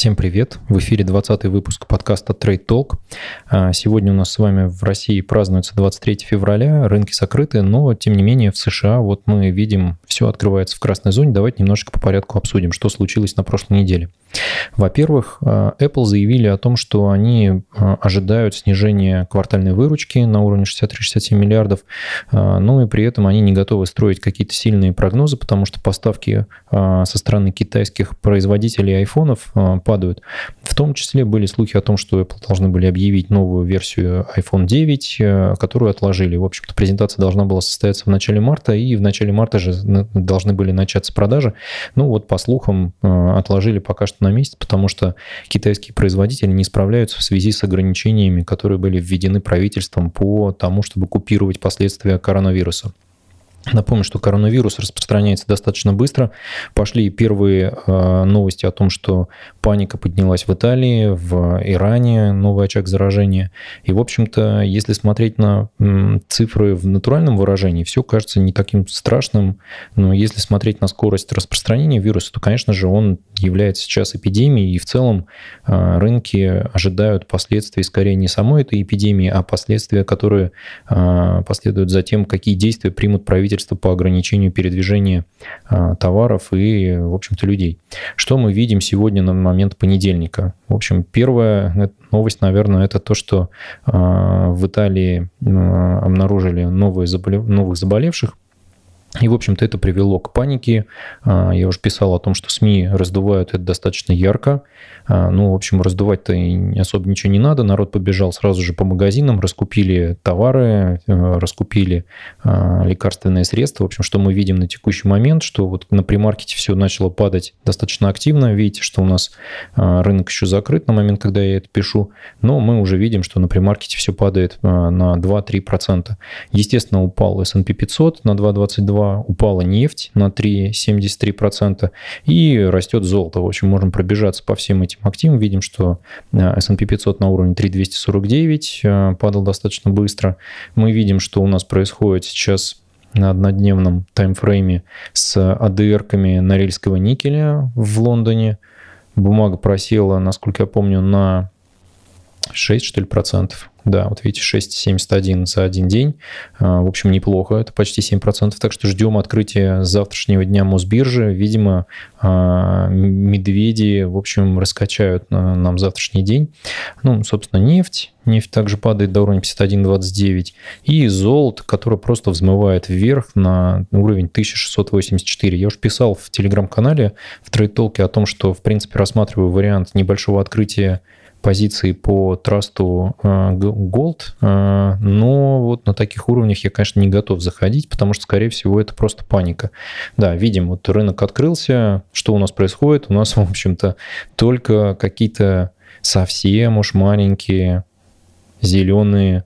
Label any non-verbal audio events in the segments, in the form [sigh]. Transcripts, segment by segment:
Всем привет! В эфире 20 выпуск подкаста Trade Talk. А, сегодня у нас с вами в России празднуется 23 февраля, рынки закрыты, но тем не менее в США вот мы видим, все открывается в красной зоне. Давайте немножечко по порядку обсудим, что случилось на прошлой неделе. Во-первых, а, Apple заявили о том, что они а, ожидают снижения квартальной выручки на уровне 63-67 миллиардов, ну и при этом они не готовы строить какие-то сильные прогнозы, потому что поставки со стороны китайских производителей айфонов падают. В том числе были слухи о том, что Apple должны были объявить новую версию iPhone 9, э, которую отложили. В общем-то, презентация должна была состояться в начале марта, и в начале марта же должны были начаться продажи. Ну вот, по слухам, э, отложили пока что на месяц, потому что китайские производители не справляются в связи с ограничениями, которые были введены правительством по тому, чтобы купировать последствия коронавируса. Напомню, что коронавирус распространяется достаточно быстро. Пошли первые э, новости о том, что паника поднялась в Италии, в Иране, новый очаг заражения. И, в общем-то, если смотреть на цифры в натуральном выражении, все кажется не таким страшным. Но если смотреть на скорость распространения вируса, то, конечно же, он является сейчас эпидемией. И в целом э, рынки ожидают последствий скорее не самой этой эпидемии, а последствия, которые э, последуют за тем, какие действия примут правительство по ограничению передвижения а, товаров и, в общем-то, людей. Что мы видим сегодня на момент понедельника? В общем, первая новость, наверное, это то, что в Италии обнаружили новые заболев... новых заболевших и, в общем-то, это привело к панике. Я уже писал о том, что СМИ раздувают это достаточно ярко. А, ну, в общем, раздувать-то особо ничего не надо. Народ побежал сразу же по магазинам, раскупили товары, э, раскупили а, лекарственные средства. В общем, что мы видим на текущий момент, что вот на примаркете все начало падать достаточно активно. Видите, что у нас а, рынок еще закрыт на момент, когда я это пишу, но мы уже видим, что на примаркете все падает на 2-3%. Естественно, упал S&P 500 на 2,22, упала нефть на 3,73% и растет золото. В общем, можем пробежаться по всем этим активом, видим, что э, S&P 500 на уровне 3249 э, падал достаточно быстро. Мы видим, что у нас происходит сейчас на однодневном таймфрейме с ADR-ками норильского никеля в Лондоне. Бумага просела, насколько я помню, на 6, что ли, процентов. Да, вот видите, 6,71 за один день. А, в общем, неплохо, это почти 7%. Так что ждем открытия завтрашнего дня Мосбиржи. Видимо, а, медведи, в общем, раскачают нам завтрашний день. Ну, собственно, нефть. Нефть также падает до уровня 51,29. И золото, которое просто взмывает вверх на уровень 1684. Я уже писал в телеграм-канале в трейд-толке о том, что, в принципе, рассматриваю вариант небольшого открытия позиции по трасту э, Gold, э, но вот на таких уровнях я, конечно, не готов заходить, потому что, скорее всего, это просто паника. Да, видим, вот рынок открылся, что у нас происходит? У нас, [laughs] в общем-то, только какие-то совсем уж маленькие зеленые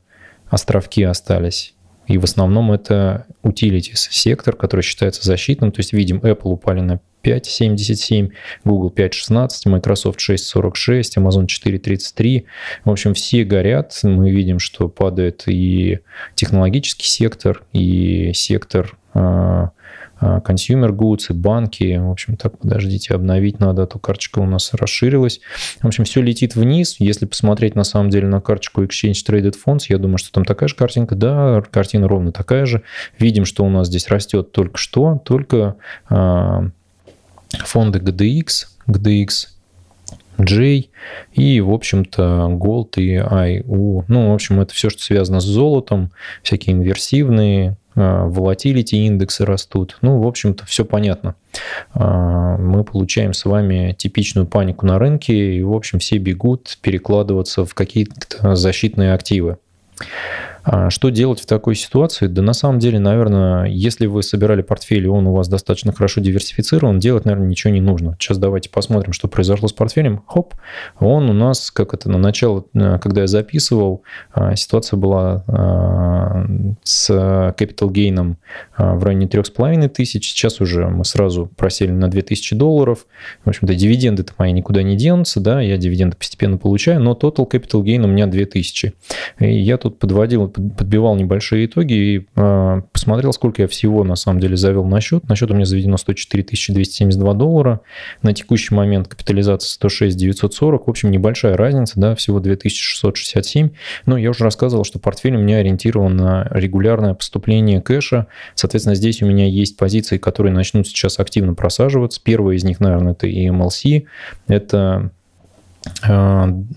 островки остались. И в основном это utilities сектор, который считается защитным. То есть видим, Apple упали на 5,77, Google 5,16, Microsoft 6,46, Amazon 4,33. В общем, все горят. Мы видим, что падает и технологический сектор, и сектор а, а, consumer goods и банки. В общем, так, подождите, обновить надо, а то карточка у нас расширилась. В общем, все летит вниз. Если посмотреть на самом деле на карточку Exchange Traded Funds, я думаю, что там такая же картинка. Да, картина ровно такая же. Видим, что у нас здесь растет только что, только фонды GDX, GDX J и, в общем-то, Gold и IU. Ну, в общем, это все, что связано с золотом, всякие инверсивные, волатилити индексы растут. Ну, в общем-то, все понятно. А, мы получаем с вами типичную панику на рынке, и, в общем, все бегут перекладываться в какие-то защитные активы. А что делать в такой ситуации? Да на самом деле, наверное, если вы собирали портфель, и он у вас достаточно хорошо диверсифицирован, делать, наверное, ничего не нужно. Сейчас давайте посмотрим, что произошло с портфелем. Хоп, он у нас, как это на начало, э, когда я записывал, а, ситуация была а, с capital gain в районе 3,5 тысяч. Сейчас уже мы сразу просели на 2000 долларов. В общем-то, дивиденды-то мои никуда не денутся, да, я дивиденды постепенно получаю, но total capital gain у меня 2000. И я тут подводил подбивал небольшие итоги и э, посмотрел, сколько я всего на самом деле завел на счет. На счет у меня заведено 104 272 доллара. На текущий момент капитализация 106 940. В общем, небольшая разница, да, всего 2667. Но я уже рассказывал, что портфель у меня ориентирован на регулярное поступление кэша. Соответственно, здесь у меня есть позиции, которые начнут сейчас активно просаживаться. Первая из них, наверное, это EMLC. Это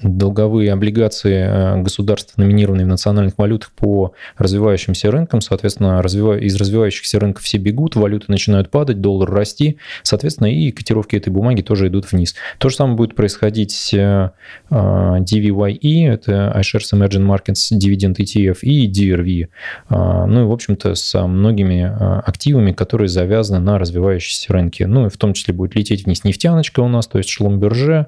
долговые облигации э, государств, номинированные в национальных валютах по развивающимся рынкам. Соответственно, из развивающихся рынков все бегут, валюты начинают падать, доллар расти. Соответственно, и котировки этой бумаги тоже идут вниз. То же самое будет происходить с э, DVYE, это iShares Emerging Markets Dividend ETF, и DRV. Ну и, в общем-то, с многими активами, которые завязаны на развивающиеся рынки. Ну и в том числе будет лететь вниз нефтяночка у нас, то есть Шломберже,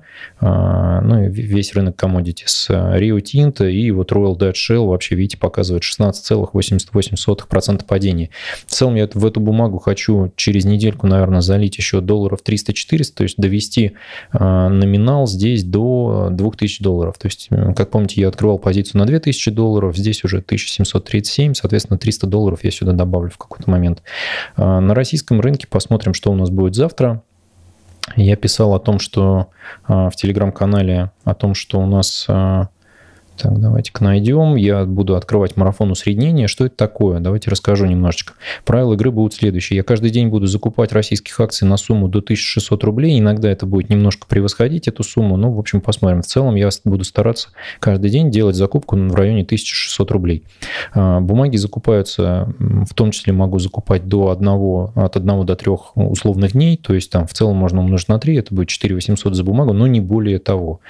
ну и весь рынок commodity с Rio Tinto и вот Royal Dutch Shell вообще, видите, показывает 16,88% падения. В целом я в эту бумагу хочу через недельку, наверное, залить еще долларов 300-400, то есть довести а, номинал здесь до 2000 долларов. То есть, как помните, я открывал позицию на 2000 долларов, здесь уже 1737, соответственно, 300 долларов я сюда добавлю в какой-то момент. На российском рынке посмотрим, что у нас будет завтра. Я писал о том, что а, в телеграм-канале, о том, что у нас а, так, давайте-ка найдем. Я буду открывать марафон усреднения. Что это такое? Давайте расскажу немножечко. Правила игры будут следующие. Я каждый день буду закупать российских акций на сумму до 1600 рублей. Иногда это будет немножко превосходить эту сумму. Ну, в общем, посмотрим. В целом я буду стараться каждый день делать закупку в районе 1600 рублей. А, бумаги закупаются, в том числе могу закупать до одного, от 1 до 3 условных дней. То есть там в целом можно умножить на 3. Это будет 4800 за бумагу, но не более того.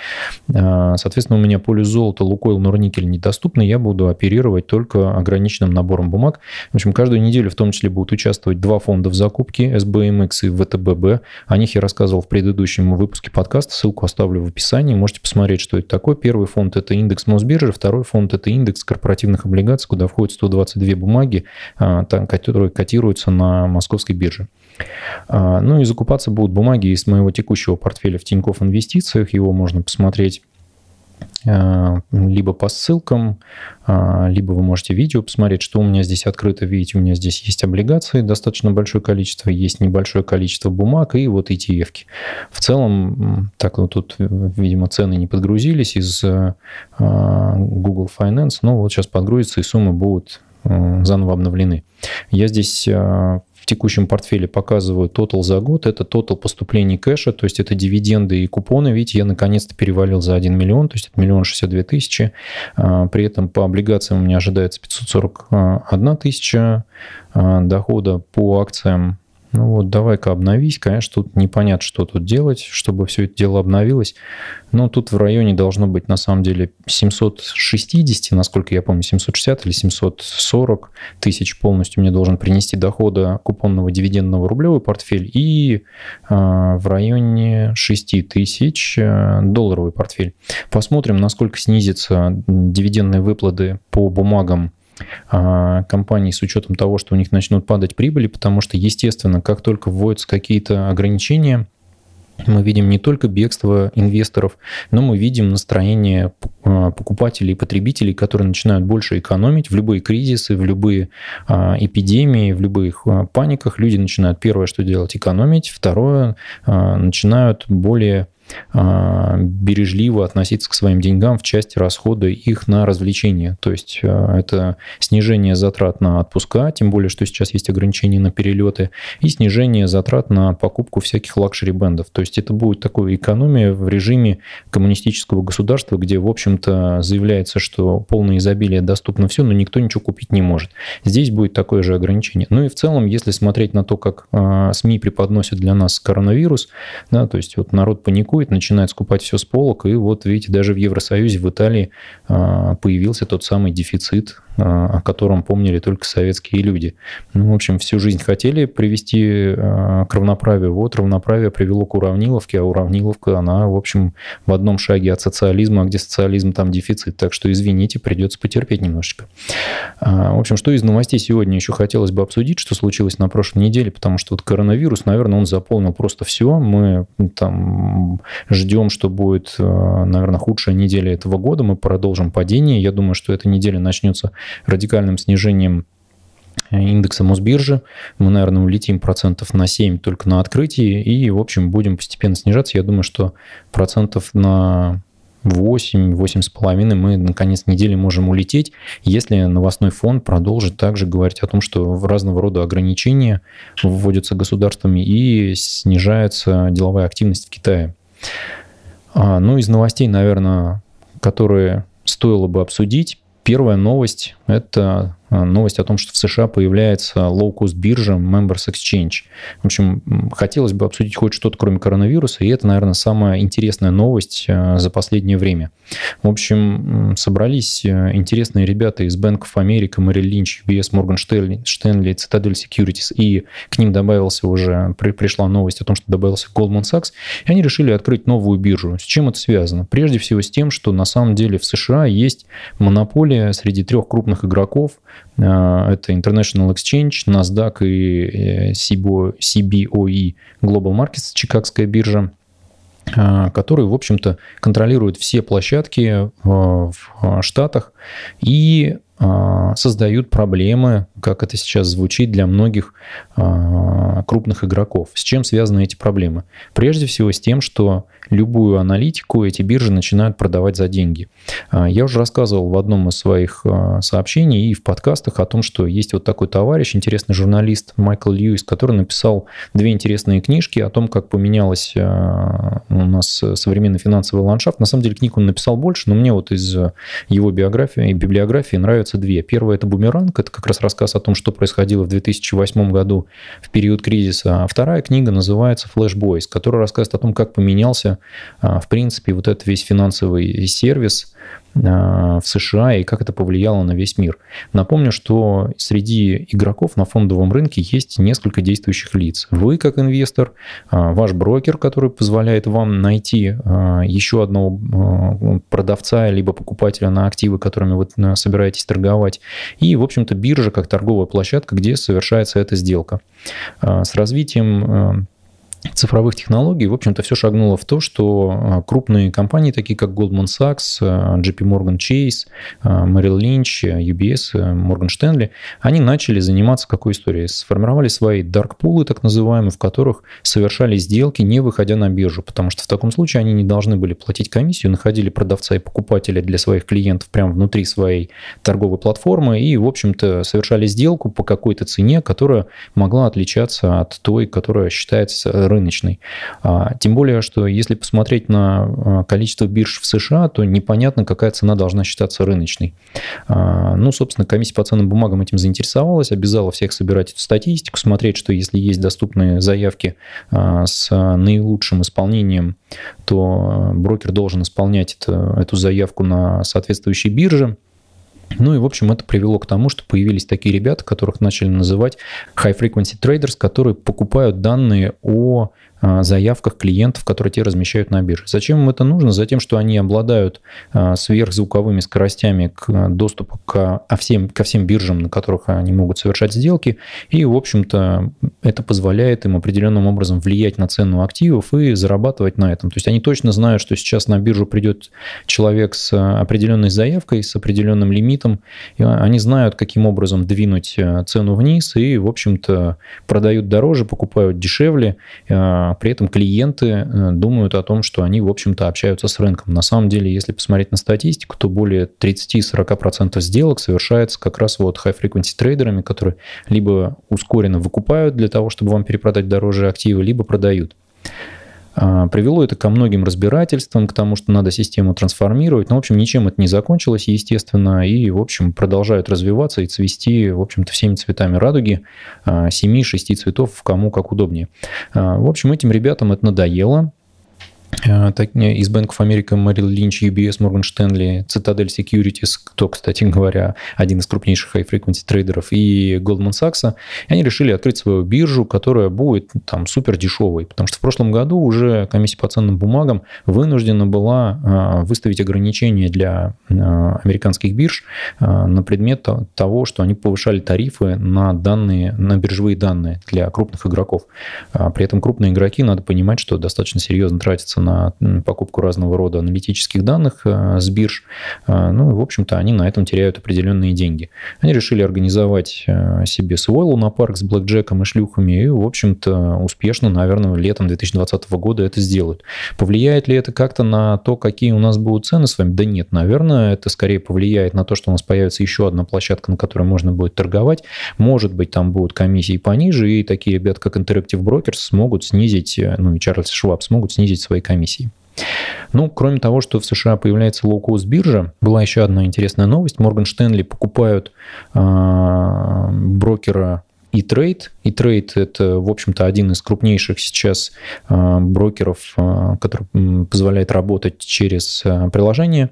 А, соответственно, у меня поле золота, Лукойл Норникель недоступны, я буду оперировать только ограниченным набором бумаг. В общем, каждую неделю в том числе будут участвовать два фонда в закупке, SBMX и ВТББ. О них я рассказывал в предыдущем выпуске подкаста, ссылку оставлю в описании, можете посмотреть, что это такое. Первый фонд – это индекс Мосбиржи, второй фонд – это индекс корпоративных облигаций, куда входят 122 бумаги, а, которые котируются на московской бирже. А, ну и закупаться будут бумаги из моего текущего портфеля в Тинькофф Инвестициях, его можно посмотреть либо по ссылкам, э, либо вы можете видео посмотреть, что у меня здесь открыто. Видите, у меня здесь есть облигации, достаточно большое количество, есть небольшое количество бумаг и вот ETF. -ки. В целом, так вот тут, видимо, цены не подгрузились из э, Google Finance, но вот сейчас подгрузится и суммы будут заново обновлены. Я здесь текущем портфеле показываю тотал за год. Это тотал поступлений кэша, то есть это дивиденды и купоны. Видите, я наконец-то перевалил за 1 миллион, то есть это миллион шестьдесят две тысячи. А, при этом по облигациям у меня ожидается 541 тысяча дохода. По акциям ну вот, давай-ка обновись. Конечно, тут непонятно, что тут делать, чтобы все это дело обновилось. Но тут в районе должно быть, на самом деле, 760, насколько я помню, 760 или 740 тысяч полностью мне должен принести дохода купонного дивидендного рублевый портфель и э, в районе 6 тысяч э, долларовый портфель. Посмотрим, насколько снизятся дивидендные выплаты по бумагам компаний с учетом того, что у них начнут падать прибыли, потому что, естественно, как только вводятся какие-то ограничения, мы видим не только бегство инвесторов, но мы видим настроение а, покупателей и потребителей, которые начинают больше экономить в любые кризисы, в любые а, эпидемии, в любых паниках. Люди начинают первое, что делать, экономить. Второе, начинают более а, бережливо относиться к своим деньгам в части расхода их на развлечения. То есть а, это снижение затрат на отпуска, тем более, что сейчас есть ограничения на перелеты, и снижение затрат на покупку всяких лакшери-бендов. То есть это будет такая экономия в режиме коммунистического государства, где, в общем-то, заявляется, что полное изобилие доступно все, но никто ничего купить не может. Здесь будет такое же ограничение. Ну и в целом, если смотреть на то, как а, СМИ преподносят для нас коронавирус, да, то есть вот народ паникует, паникует, начинает скупать все с полок, и вот видите, даже в Евросоюзе, в Италии а, появился тот самый дефицит о котором помнили только советские люди. Ну, в общем, всю жизнь хотели привести а, к равноправию. Вот равноправие привело к уравниловке, а уравниловка, она, в общем, в одном шаге от социализма, а где социализм, там дефицит. Так что, извините, придется потерпеть немножечко. А, в общем, что из новостей сегодня еще хотелось бы обсудить, что случилось на прошлой неделе, потому что вот коронавирус, наверное, он заполнил просто все. Мы там ждем, что будет, наверное, худшая неделя этого года. Мы продолжим падение. Я думаю, что эта неделя начнется радикальным снижением индекса Мосбиржи. Мы, наверное, улетим процентов на 7 только на открытии и, в общем, будем постепенно снижаться. Я думаю, что процентов на 8, 8,5 мы на конец недели можем улететь, если новостной фонд продолжит также говорить о том, что разного рода ограничения вводятся государствами и снижается деловая активность в Китае. А, ну, из новостей, наверное, которые стоило бы обсудить, первая новость – это новость о том, что в США появляется low-cost биржа Members Exchange. В общем, хотелось бы обсудить хоть что-то, кроме коронавируса, и это, наверное, самая интересная новость а, за последнее время. В общем, собрались а, интересные ребята из Bank of America, Merrill Lynch, UBS, Morgan Stanley, Citadel Securities, и к ним добавился уже, пришла новость о том, что добавился Goldman Sachs, и они решили открыть новую биржу. С чем это связано? Прежде всего с тем, что на самом деле в США есть монополия среди трех крупных игроков – это International Exchange, NASDAQ и CBOE Global Markets, Чикагская биржа а, которые, в общем-то, контролируют все площадки а, в Штатах. И создают проблемы, как это сейчас звучит, для многих крупных игроков. С чем связаны эти проблемы? Прежде всего с тем, что любую аналитику эти биржи начинают продавать за деньги. А, я уже рассказывал в одном из своих а, сообщений и в подкастах о том, что есть вот такой товарищ, интересный журналист Майкл Льюис, который написал две интересные книжки о том, как поменялась а, у нас современный финансовый ландшафт. На самом деле книг он написал больше, но мне вот из его биографии и библиографии нравятся две. Первая – это «Бумеранг», это как раз рассказ о том, что происходило в 2008 году в период кризиса. А вторая книга называется «Flash Boys», которая рассказывает о том, как поменялся а, в принципе, вот этот весь финансовый сервис в США и как это повлияло на весь мир. Напомню, что среди игроков на фондовом рынке есть несколько действующих лиц. Вы как инвестор, а, ваш брокер, который позволяет вам найти еще одного продавца либо покупателя на активы, которыми вы собираетесь торговать, и, в общем-то, биржа как торговая площадка, где совершается эта сделка. С развитием цифровых технологий, в общем-то, все шагнуло в то, что а, крупные компании, такие как Goldman Sachs, а, JP Morgan Chase, а, Merrill Lynch, UBS, Morgan Stanley, они начали заниматься какой историей? Сформировали свои dark пулы, так называемые, в которых совершали сделки, не выходя на биржу, потому что в таком случае они не должны были платить комиссию, находили продавца и покупателя для своих клиентов прямо внутри своей торговой платформы и, в общем-то, совершали сделку по какой-то цене, которая могла отличаться от той, которая считается рыночной. А, тем более, что если посмотреть на а, количество бирж в США, то непонятно, какая цена должна считаться рыночной. А, ну, собственно, комиссия по ценным бумагам этим заинтересовалась, обязала всех собирать эту статистику, смотреть, что если есть доступные заявки с наилучшим исполнением, то брокер должен исполнять эту заявку на соответствующей бирже. Ну и, в общем, это привело к тому, что появились такие ребята, которых начали называть high-frequency traders, которые покупают данные о заявках клиентов, которые те размещают на бирже. Зачем им это нужно? Затем, что они обладают а, сверхзвуковыми скоростями к доступу к, а всем, ко всем биржам, на которых они могут совершать сделки. И, в общем-то, это позволяет им определенным образом влиять на цену активов и зарабатывать на этом. То есть они точно знают, что сейчас на биржу придет человек с определенной заявкой, с определенным лимитом. Они знают, каким образом двинуть цену вниз и, в общем-то, продают дороже, покупают дешевле а при этом клиенты э, думают о том, что они, в общем-то, общаются с рынком. На самом деле, если посмотреть на статистику, то более 30-40% сделок совершается как раз вот high-frequency трейдерами, которые либо ускоренно выкупают для того, чтобы вам перепродать дороже активы, либо продают. А, привело это ко многим разбирательствам, к тому, что надо систему трансформировать. Но, ну, в общем, ничем это не закончилось, естественно, и, в общем, продолжают развиваться и цвести, в общем-то, всеми цветами радуги, а, семи-шести цветов, кому как удобнее. А, в общем, этим ребятам это надоело, Э, из Bank of America, Merrill Lynch, UBS, Morgan Stanley, Citadel Securities, кто, кстати говоря, один из крупнейших high-frequency трейдеров, и Goldman Sachs, и они решили открыть свою биржу, которая будет там супер дешевой, потому что в прошлом году уже комиссия по ценным бумагам вынуждена была э, выставить ограничения для э, американских бирж на предмет того, что они повышали тарифы на данные, на биржевые данные для крупных игроков. При этом крупные игроки, надо понимать, что достаточно серьезно тратятся опираются на покупку разного рода аналитических данных с бирж. Ну, в общем-то, они на этом теряют определенные деньги. Они решили организовать себе свой лунопарк с блэкджеком и шлюхами, и, в общем-то, успешно, наверное, летом 2020 года это сделают. Повлияет ли это как-то на то, какие у нас будут цены с вами? Да нет, наверное, это скорее повлияет на то, что у нас появится еще одна площадка, на которой можно будет торговать. Может быть, там будут комиссии пониже, и такие ребята, как Interactive Brokers, смогут снизить, ну и Чарльз Шваб смогут снизить свои комиссии. Ну, кроме того, что в США появляется low-cost биржа, была еще одна интересная новость. Морган Штенли покупают э, брокера и трейд. И трейд это, в общем-то, один из крупнейших сейчас а, брокеров, а, который позволяет работать через а, приложение.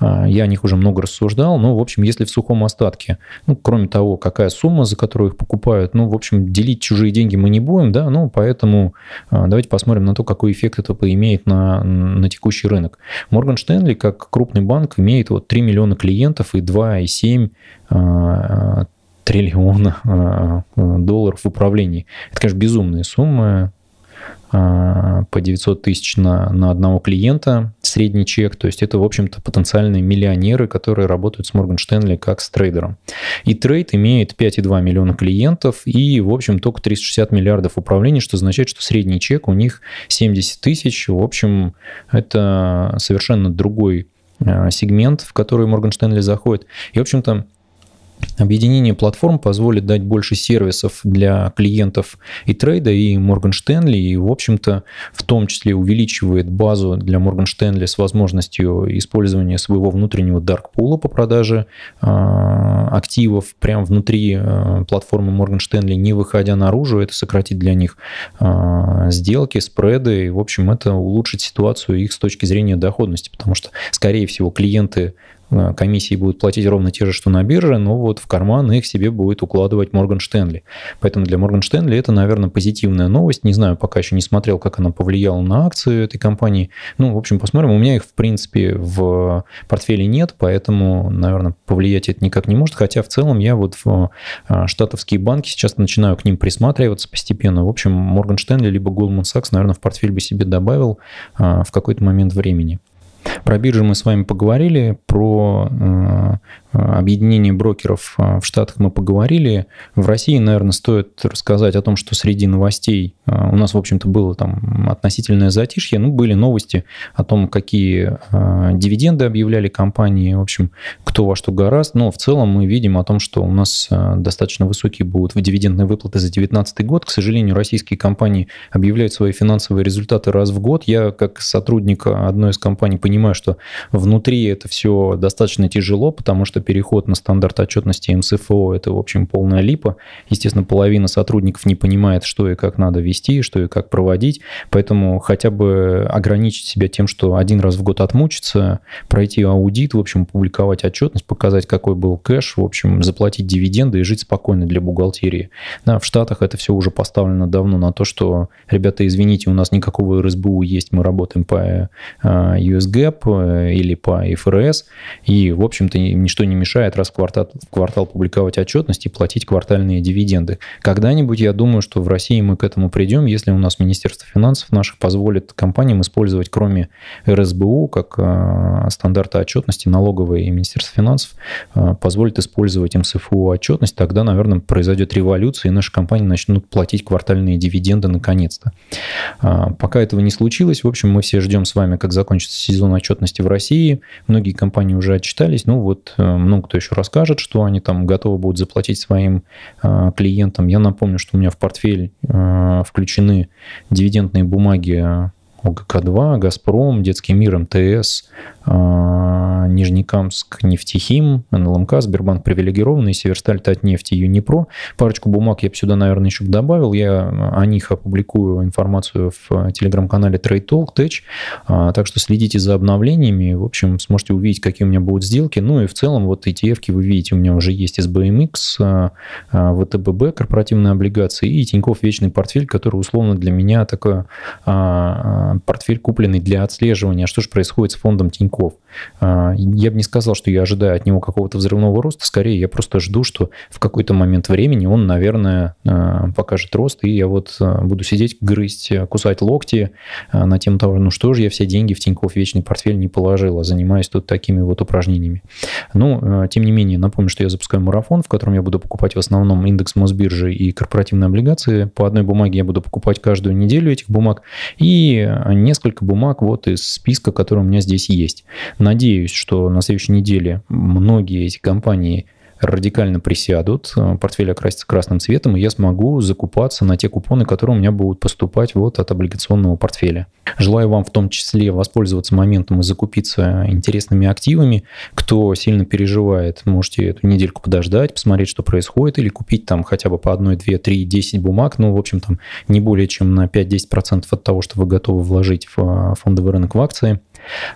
Я о них уже много рассуждал. Но, в общем, если в сухом остатке, ну, кроме того, какая сумма, за которую их покупают, ну, в общем, делить чужие деньги мы не будем, да, ну, поэтому давайте посмотрим на то, какой эффект это поимеет на, на текущий рынок. Morgan Stanley, как крупный банк, имеет вот 3 миллиона клиентов и 2,7 триллиона а, долларов в управлении. Это, конечно, безумная сумма а, по 900 тысяч на, на одного клиента, средний чек. То есть это, в общем-то, потенциальные миллионеры, которые работают с Морган Штенли как с трейдером. И трейд имеет 5,2 миллиона клиентов и, в общем, только 360 миллиардов управлений, что означает, что средний чек у них 70 тысяч. В общем, это совершенно другой а, сегмент, в который Морган Штенли заходит. И, в общем-то, Объединение платформ позволит дать больше сервисов для клиентов и трейда, и Morgan Stanley, и, в общем-то, в том числе увеличивает базу для Morgan Stanley с возможностью использования своего внутреннего даркпула по продаже э, активов прямо внутри э, платформы Morgan Stanley, не выходя наружу. Это сократит для них э, сделки, спреды, и, в общем, это улучшит ситуацию их с точки зрения доходности, потому что, скорее всего, клиенты комиссии будут платить ровно те же, что на бирже, но вот в карман их себе будет укладывать Морган Штенли. Поэтому для Морган Штенли это, наверное, позитивная новость. Не знаю, пока еще не смотрел, как она повлияла на акции этой компании. Ну, в общем, посмотрим. У меня их, в принципе, в портфеле нет, поэтому, наверное, повлиять это никак не может. Хотя в целом я вот в э, штатовские банки сейчас начинаю к ним присматриваться постепенно. В общем, Морган Штенли либо Goldman Sachs, наверное, в портфель бы себе добавил э, в какой-то момент времени. Про биржи мы с вами поговорили, про объединение брокеров э, в Штатах мы поговорили. В России, наверное, стоит рассказать о том, что среди новостей э, у нас, в общем-то, было там относительное затишье. Ну, были новости о том, какие дивиденды объявляли компании, в общем, кто во что гораст. Но в целом мы видим о том, что у нас достаточно высокие будут дивидендные выплаты за 2019 год. К сожалению, российские компании объявляют свои финансовые результаты раз в год. Я, как сотрудник одной из компаний, понимаю, что внутри это все достаточно тяжело, потому что переход на стандарт отчетности МСФО – это, в общем, полная липа. Естественно, половина сотрудников не понимает, что и как надо вести, что и как проводить, поэтому хотя бы ограничить себя тем, что один раз в год отмучиться, пройти аудит, в общем, публиковать отчетность, показать, какой был кэш, в общем, заплатить дивиденды и жить спокойно для бухгалтерии. Да, в Штатах это все уже поставлено давно на то, что, ребята, извините, у нас никакого РСБУ есть, мы работаем по USG, ГЭП э, или по ИФРС, и, в общем-то, ничто не мешает раз в квартал, в квартал публиковать отчетность и платить квартальные дивиденды. Когда-нибудь, я думаю, что в России мы к этому придем, если у нас Министерство финансов наших позволит компаниям использовать, кроме РСБУ, как э, стандарта отчетности, налоговые и Министерство финансов э, позволит использовать МСФУ отчетность, тогда, наверное, произойдет революция, и наши компании начнут платить квартальные дивиденды наконец-то. А, пока этого не случилось, в общем, мы все ждем с вами, как закончится сезон отчетности в России. Многие компании уже отчитались. Ну вот э, много кто еще расскажет, что они там готовы будут заплатить своим э, клиентам. Я напомню, что у меня в портфель э, включены дивидендные бумаги ОГК-2, «Газпром», «Детский мир», МТС, а, Нижнекамск, Нефтехим, НЛМК, Сбербанк привилегированный, Северсталь, Татнефть и Юнипро. Парочку бумаг я бы сюда, наверное, еще добавил. Я о них опубликую информацию в телеграм-канале Trade Talk, Tech. А, так что следите за обновлениями. В общем, сможете увидеть, какие у меня будут сделки. Ну и в целом вот ETF вы видите, у меня уже есть SBMX, а, ВТББ, корпоративные облигации и Тиньков Вечный портфель, который условно для меня такой портфель, купленный для отслеживания, что же происходит с фондом Тиньков. я бы не сказал, что я ожидаю от него какого-то взрывного роста, скорее я просто жду, что в какой-то момент времени он, наверное, покажет рост, и я вот буду сидеть, грызть, кусать локти на тему того, ну что же я все деньги в Тинькофф вечный портфель не положил, а занимаюсь тут такими вот упражнениями. Ну, тем не менее, напомню, что я запускаю марафон, в котором я буду покупать в основном индекс Мосбиржи и корпоративные облигации. По одной бумаге я буду покупать каждую неделю этих бумаг и несколько бумаг вот из списка, который у меня здесь есть. Надеюсь, что на следующей неделе многие эти компании радикально присядут, э, портфель окрасится красным цветом, и я смогу закупаться на те купоны, которые у меня будут поступать вот от облигационного портфеля. Желаю вам в том числе воспользоваться моментом и закупиться интересными активами. Кто сильно переживает, можете эту недельку подождать, посмотреть, что происходит, или купить там хотя бы по одной, две, три, десять бумаг, ну, в общем, там не более чем на 5-10% от того, что вы готовы вложить в э, фондовый рынок в акции.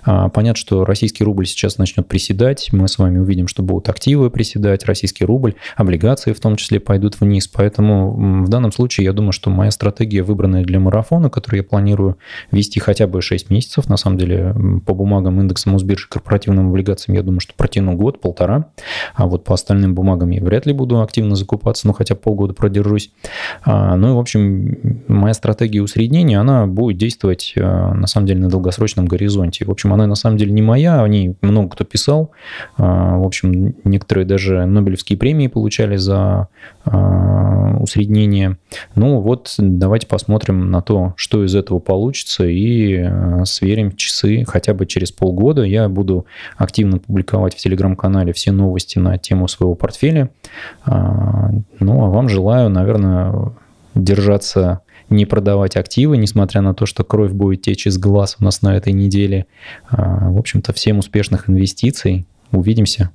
А, понятно, что российский рубль сейчас начнет приседать, мы с вами увидим, что будут активы приседать, российский рубль, облигации в том числе пойдут вниз, поэтому в данном случае я думаю, что моя стратегия, выбранная для марафона, которую я планирую вести хотя бы 6 месяцев, на самом деле по бумагам индекса Мосбиржи корпоративным облигациям, я думаю, что протяну год, полтора, а вот по остальным бумагам я вряд ли буду активно закупаться, ну хотя полгода продержусь. А, ну и, в общем, моя стратегия усреднения, она будет действовать а, на самом деле на долгосрочном горизонте в общем, она на самом деле не моя, о ней много кто писал. А, в общем, некоторые даже Нобелевские премии получали за а, усреднение. Ну вот, давайте посмотрим на то, что из этого получится, и а, сверим часы хотя бы через полгода. Я буду активно публиковать в Телеграм-канале все новости на тему своего портфеля. Ну, а вам желаю, наверное, держаться не продавать активы, несмотря на то, что кровь будет течь из глаз у нас на этой неделе. А, в общем-то, всем успешных инвестиций. Увидимся.